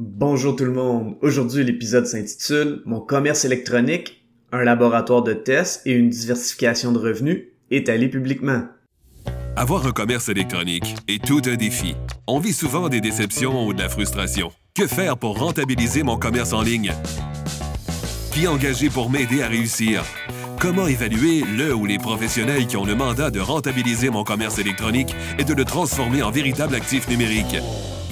Bonjour tout le monde. Aujourd'hui, l'épisode s'intitule Mon commerce électronique, un laboratoire de tests et une diversification de revenus étalés publiquement. Avoir un commerce électronique est tout un défi. On vit souvent des déceptions ou de la frustration. Que faire pour rentabiliser mon commerce en ligne? Qui engager pour m'aider à réussir? Comment évaluer le ou les professionnels qui ont le mandat de rentabiliser mon commerce électronique et de le transformer en véritable actif numérique?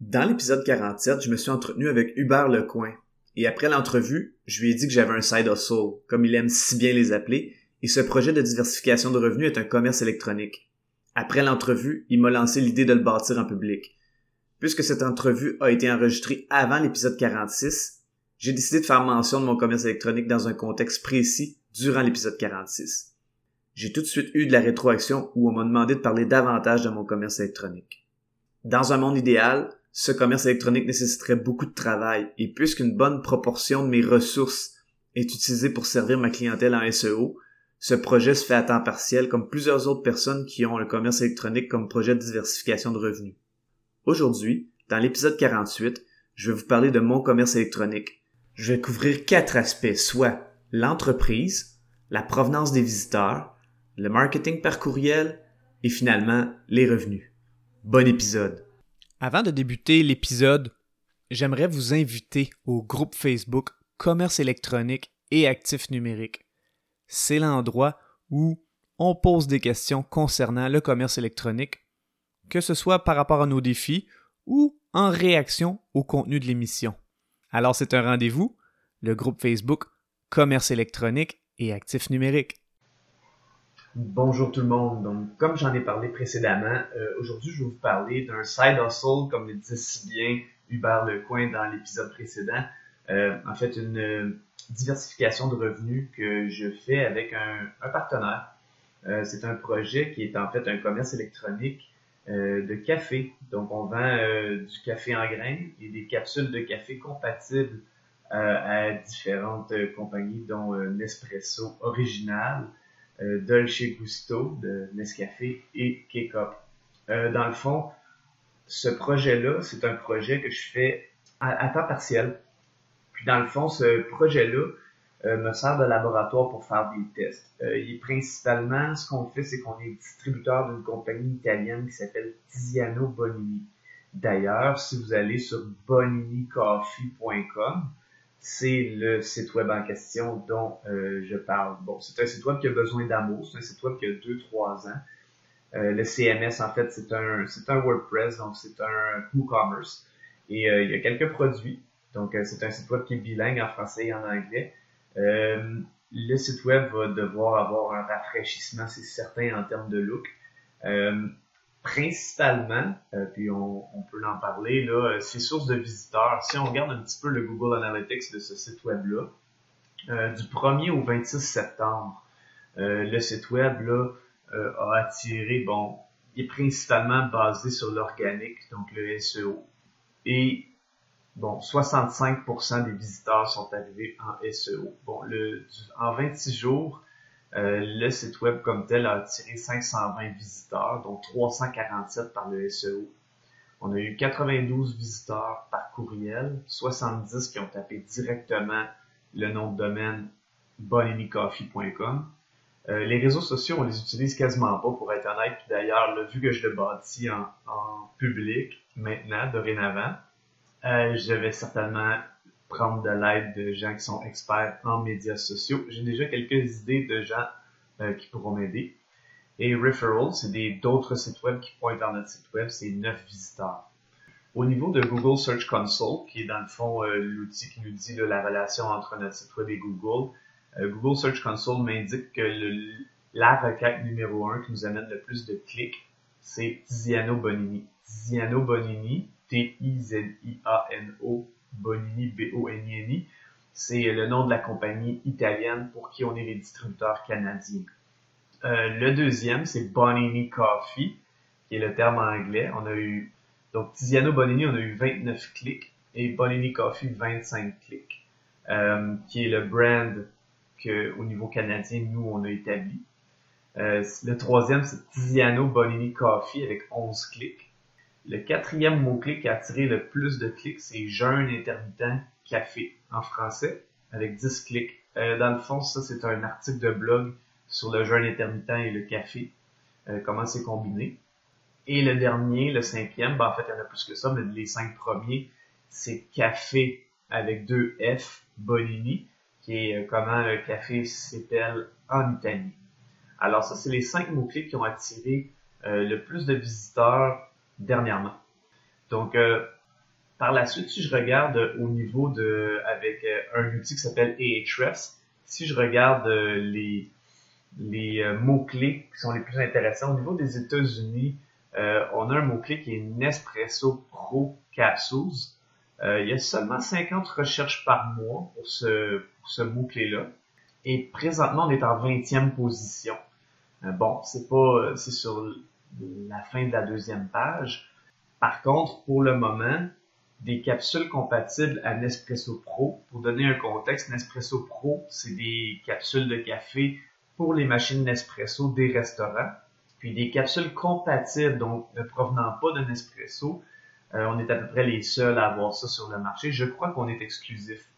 Dans l'épisode 47, je me suis entretenu avec Hubert Lecoin. Et après l'entrevue, je lui ai dit que j'avais un side hustle, comme il aime si bien les appeler, et ce projet de diversification de revenus est un commerce électronique. Après l'entrevue, il m'a lancé l'idée de le bâtir en public. Puisque cette entrevue a été enregistrée avant l'épisode 46, j'ai décidé de faire mention de mon commerce électronique dans un contexte précis durant l'épisode 46. J'ai tout de suite eu de la rétroaction où on m'a demandé de parler davantage de mon commerce électronique. Dans un monde idéal, ce commerce électronique nécessiterait beaucoup de travail et puisqu'une bonne proportion de mes ressources est utilisée pour servir ma clientèle en SEO, ce projet se fait à temps partiel comme plusieurs autres personnes qui ont le commerce électronique comme projet de diversification de revenus. Aujourd'hui, dans l'épisode 48, je vais vous parler de mon commerce électronique. Je vais couvrir quatre aspects, soit l'entreprise, la provenance des visiteurs, le marketing par courriel et finalement les revenus. Bon épisode. Avant de débuter l'épisode, j'aimerais vous inviter au groupe Facebook Commerce électronique et actifs numériques. C'est l'endroit où on pose des questions concernant le commerce électronique, que ce soit par rapport à nos défis ou en réaction au contenu de l'émission. Alors c'est un rendez-vous, le groupe Facebook Commerce électronique et actifs numériques. Bonjour tout le monde. Donc, comme j'en ai parlé précédemment, euh, aujourd'hui, je vais vous parler d'un side hustle, comme le disait si bien Hubert Lecoin dans l'épisode précédent. Euh, en fait, une euh, diversification de revenus que je fais avec un, partenaire. c'est un projet qui est en fait un commerce électronique de café. Donc, on vend du café en graines et des capsules de café compatibles à différentes compagnies, dont Nespresso Original, euh, Dolce Gusto de Nescafé et K-Cup. Euh, dans le fond, ce projet-là, c'est un projet que je fais à, temps partiel. Puis dans le fond, ce projet-là euh, me sert de laboratoire pour faire des tests. et principalement, ce qu'on fait, c'est qu'on est distributeur d'une compagnie italienne qui s'appelle Tiziano Bonini. D'ailleurs, si vous allez sur boninicoffee.com, c'est le site web en question dont euh, je parle. Bon, c'est un site web qui a besoin d'amour, c'est un site web qui a 2-3 ans. Euh, le CMS, en fait, c'est un, c'est un WordPress, donc c'est un WooCommerce. Et euh, il y a quelques produits. Donc, c'est un site web qui est bilingue en français et en anglais. le site web va devoir avoir un rafraîchissement, c'est certain, en termes de look principalement, euh, puis on, peut en parler, là, euh, c'est source de visiteurs. Si on regarde un petit peu le Google Analytics de ce site web-là, euh, du 1er au 26 septembre, le site web là, a attiré, bon, il est principalement basé sur l'organique, donc le SEO. Et bon, 65% des visiteurs sont arrivés en SEO. Bon, le, en 26 jours, euh, le site web comme tel a attiré 520 visiteurs, dont 347 par le SEO. On a eu 92 visiteurs par courriel, 70 qui ont tapé directement le nom de domaine boninicoffee.com. Euh, les réseaux sociaux, on les utilise quasiment pas pour être honnête. D'ailleurs, vu que je le bâtis en, public maintenant, dorénavant, euh, je vais certainement prendre de l'aide de gens qui sont experts en médias sociaux. J'ai déjà quelques idées de gens euh, qui pourront m'aider. Et referrals, c'est d'autres sites web qui pointent dans notre site web, c'est 9 visiteurs. Au niveau de Google Search Console, qui est dans le fond euh, l'outil qui nous dit la relation entre notre site web et Google, euh, Google Search Console m'indique que le, la requête numéro 1 qui nous amène le plus de clics, c'est Tiziano Bonini. Tiziano Bonini, T-I-Z-I-A-N-O Bonini, B-O-N-I-N-I. C'est le nom de la compagnie italienne pour qui on est les distributeurs canadiens. Euh, le deuxième, c'est Bonini Coffee, qui est le terme anglais. On a eu, donc Tiziano Bonini, on a eu 29 clics et Bonini Coffee 25 clics, euh, qui est le brand que, au niveau canadien, nous, on a établi. Euh, le troisième, c'est Tiziano Bonini Coffee avec 11 clics. Le quatrième mot-clic qui a attiré le plus de clics, c'est jeûne intermittent café en français avec 10 clics. Euh, dans le fond, ça, c'est un article de blog sur le jeûne intermittent et le café, euh, comment c'est combiné. Et le dernier, le cinquième, ben, en fait, il y en a plus que ça, mais les cinq premiers, c'est café avec deux F, Bonini, qui est euh, comment le café s'appelle en Italie. Alors ça, c'est les cinq mots-clés qui ont attiré euh, le plus de visiteurs dernièrement. Donc, euh, par la suite, si je regarde au niveau de, avec un outil qui s'appelle Ahrefs, si je regarde les, les mots-clés qui sont les plus intéressants, au niveau des États-Unis, on a un mot-clé qui est Nespresso Pro Capsules. Euh, il y a seulement 50 recherches par mois pour ce, pour ce mot-clé-là. Et présentement, on est en 20e position. Euh, bon, c'est pas, c'est sur la fin de la deuxième page. Par contre, pour le moment, des capsules compatibles à Nespresso Pro. Pour donner un contexte, Nespresso Pro, c'est des capsules de café pour les machines Nespresso des restaurants. Puis des capsules compatibles, donc ne provenant pas de Nespresso, euh, on est à peu près les seuls à avoir ça sur le marché. Je crois qu'on est exclusif.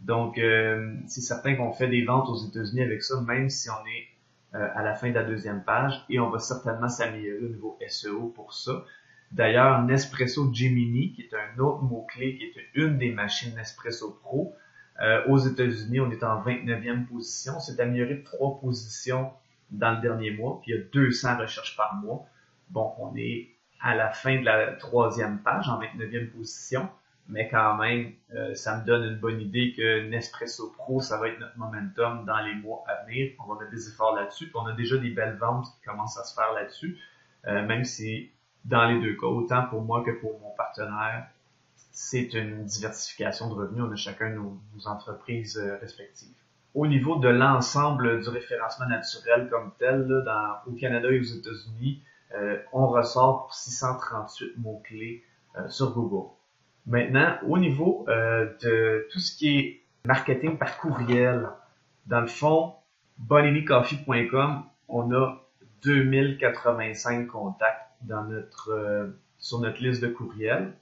Donc, euh, c'est certain qu'on fait des ventes aux États-Unis avec ça, même si on est euh, à la fin de la deuxième page, et on va certainement s'améliorer au niveau SEO pour ça. D'ailleurs, Nespresso Gemini, qui est un autre mot-clé, qui est une des machines Nespresso Pro, aux États-Unis, on est en 29e position. On s'est amélioré de trois positions dans le dernier mois, puis il y a 200 recherches par mois. Bon, on est à la fin de la troisième page, en 29e position. Mais quand même, euh, ça me donne une bonne idée que Nespresso Pro, ça va être notre momentum dans les mois à venir. On va mettre des efforts là-dessus. On a déjà des belles ventes qui commencent à se faire là-dessus. Euh, même si dans les deux cas, autant pour moi que pour mon partenaire, c'est une diversification de revenus. On a chacun nos, entreprises euh, respectives. Au niveau de l'ensemble du référencement naturel comme tel, dans, au Canada et aux États-Unis, euh, on ressort pour 638 mots-clés euh, sur Google. Maintenant, au niveau euh, de tout ce qui est marketing par courriel, dans le fond, boninicoffee.com, on a 2085 contacts dans notre, sur notre liste de courriel.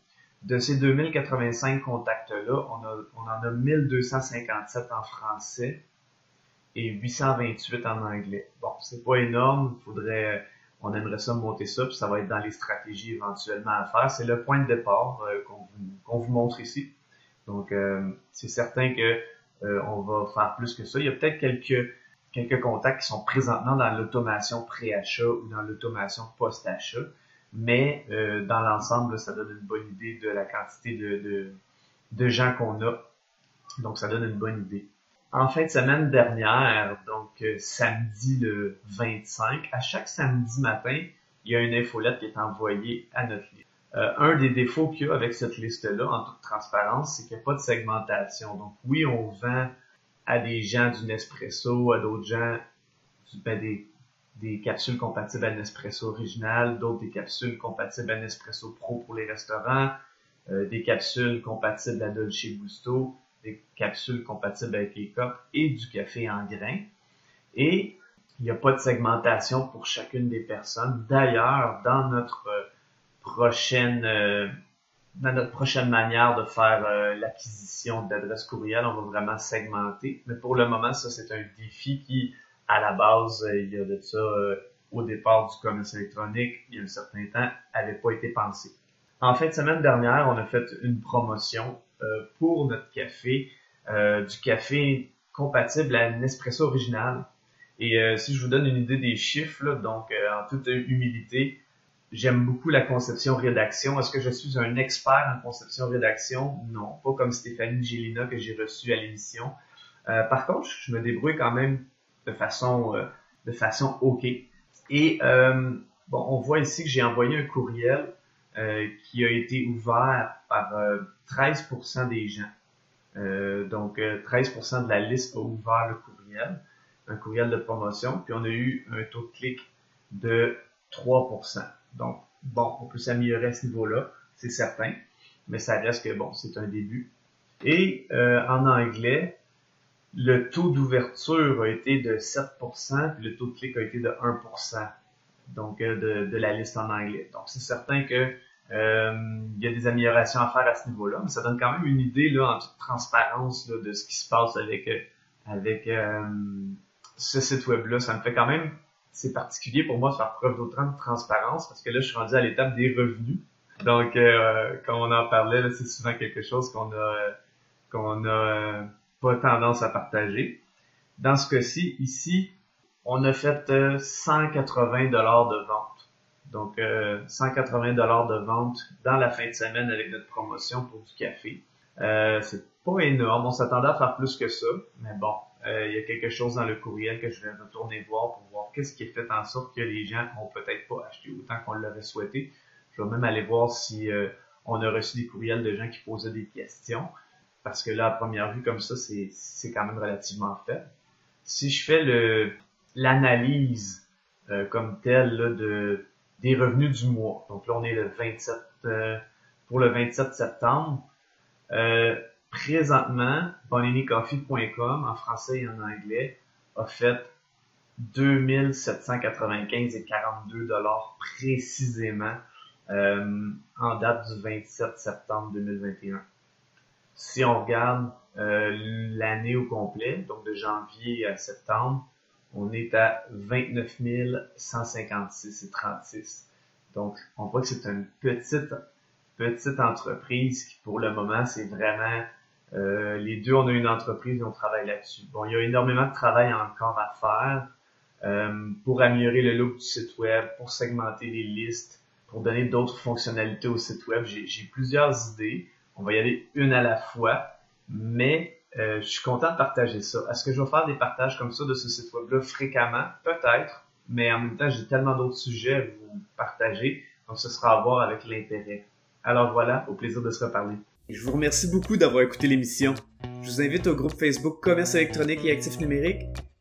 De ces 2085 contacts-là, on, on en a 1257 en français et 828 en anglais. Bon, c'est pas énorme, il faudrait on aimerait ça monter ça, puis ça va être dans les stratégies éventuellement à faire. C'est le point de départ euh, qu'on vous, montre ici. Donc, euh, c'est certain que euh, on va faire plus que ça. Il y a peut-être quelques contacts qui sont présentement dans l'automation pré-achat ou dans l'automation post-achat, mais dans l'ensemble, ça donne une bonne idée de la quantité de gens qu'on a. Donc, ça donne une bonne idée en fin de semaine dernière, donc euh, samedi le 25, à chaque samedi matin, il y a une infolette qui est envoyée à notre liste. Euh, un des défauts qu'il y a avec cette liste-là, en toute transparence, c'est qu'il n'y a pas de segmentation. Donc oui, on vend à des gens du Nespresso, à d'autres gens ben, des, des capsules compatibles à Nespresso original, d'autres des capsules compatibles à Nespresso Pro pour les restaurants, euh, des capsules compatibles à Dolce Gusto des capsules compatibles avec les copes et du café en grains. Et il n'y a pas de segmentation pour chacune des personnes. D'ailleurs, dans notre euh, prochaine euh, dans notre prochaine manière de faire euh, l'acquisition d'adresses courriel, on va vraiment segmenter. Mais pour le moment, ça, c'est un défi qui, à la base, il y a de ça, au départ du commerce électronique, il y a un certain temps, n'avait pas été pensé. En fin de semaine dernière, on a fait une promotion pour notre café, euh, du café compatible à Nespresso original. Et euh, si je vous donne une idée des chiffres, donc en toute humilité, j'aime beaucoup la conception rédaction. Est-ce que je suis un expert en conception rédaction? Non, pas comme Stéphanie Gélina que j'ai reçue à l'émission. par contre, je me débrouille quand même de façon de façon ok. Et bon, on voit ici que j'ai envoyé un courriel qui a été ouvert par 13% des gens. Euh, donc, 13% de la liste a ouvert le courriel, un courriel de promotion, puis on a eu un taux de clic de 3%. Donc, bon, on peut s'améliorer à ce niveau-là, c'est certain, mais ça reste que, bon, c'est un début. Et en anglais, le taux d'ouverture a été de 7%, puis le taux de clic a été de 1%, donc de, de la liste en anglais. Donc, c'est certain que euh, il y a des améliorations à faire à ce niveau-là, mais ça donne quand même une idée là, en toute transparence là, de ce qui se passe avec, euh, avec euh, ce site web-là. Ça me fait quand même, c'est particulier pour moi de faire preuve d'autant de transparence parce que là, je suis rendu à l'étape des revenus. Donc, euh, quand on en parlait, c'est souvent quelque chose qu'on a qu'on a pas tendance à partager. Dans ce cas-ci, ici, on a fait 180 dollars de vente. Donc, 180 euh, dollars de vente dans la fin de semaine avec notre promotion pour du café. Euh, c'est pas énorme. On s'attendait à faire plus que ça, mais bon, euh, il y a quelque chose dans le courriel que je vais retourner voir pour voir qu'est-ce qui a fait en sorte que les gens ont peut-être pas acheté autant qu'on l'aurait souhaité. Je vais même aller voir si on a reçu des courriels de gens qui posaient des questions, parce que là, à première vue, comme ça, c'est quand même relativement faible. Si je fais le l'analyse comme telle là, de des revenus du mois. Donc là, on est le 27 euh, pour le 27 septembre. Euh, présentement, boninicoffee.com en français et en anglais a fait 2795 et 42 dollars précisément euh, en date du 27 septembre 2021. Si on regarde l'année au complet, donc de janvier à septembre, on est à 29 156 et 36. Donc, on voit que c'est une petite, petite entreprise qui, pour le moment, c'est vraiment, euh, les deux, on a une entreprise et on travaille là-dessus. Bon, il y a énormément de travail encore à faire euh, pour améliorer le look du site web, pour segmenter les listes, pour donner d'autres fonctionnalités au site web. J'ai plusieurs idées. On va y aller une à la fois, mais euh, je suis content de partager ça. Est-ce que je vais faire des partages comme ça de ce site web-là fréquemment? Peut-être, mais en même temps, j'ai tellement d'autres sujets à vous partager, donc ce sera à voir avec l'intérêt. Alors voilà, au plaisir de se reparler. Je vous remercie beaucoup d'avoir écouté l'émission. Je vous invite au groupe Facebook Commerce électronique et actifs numériques.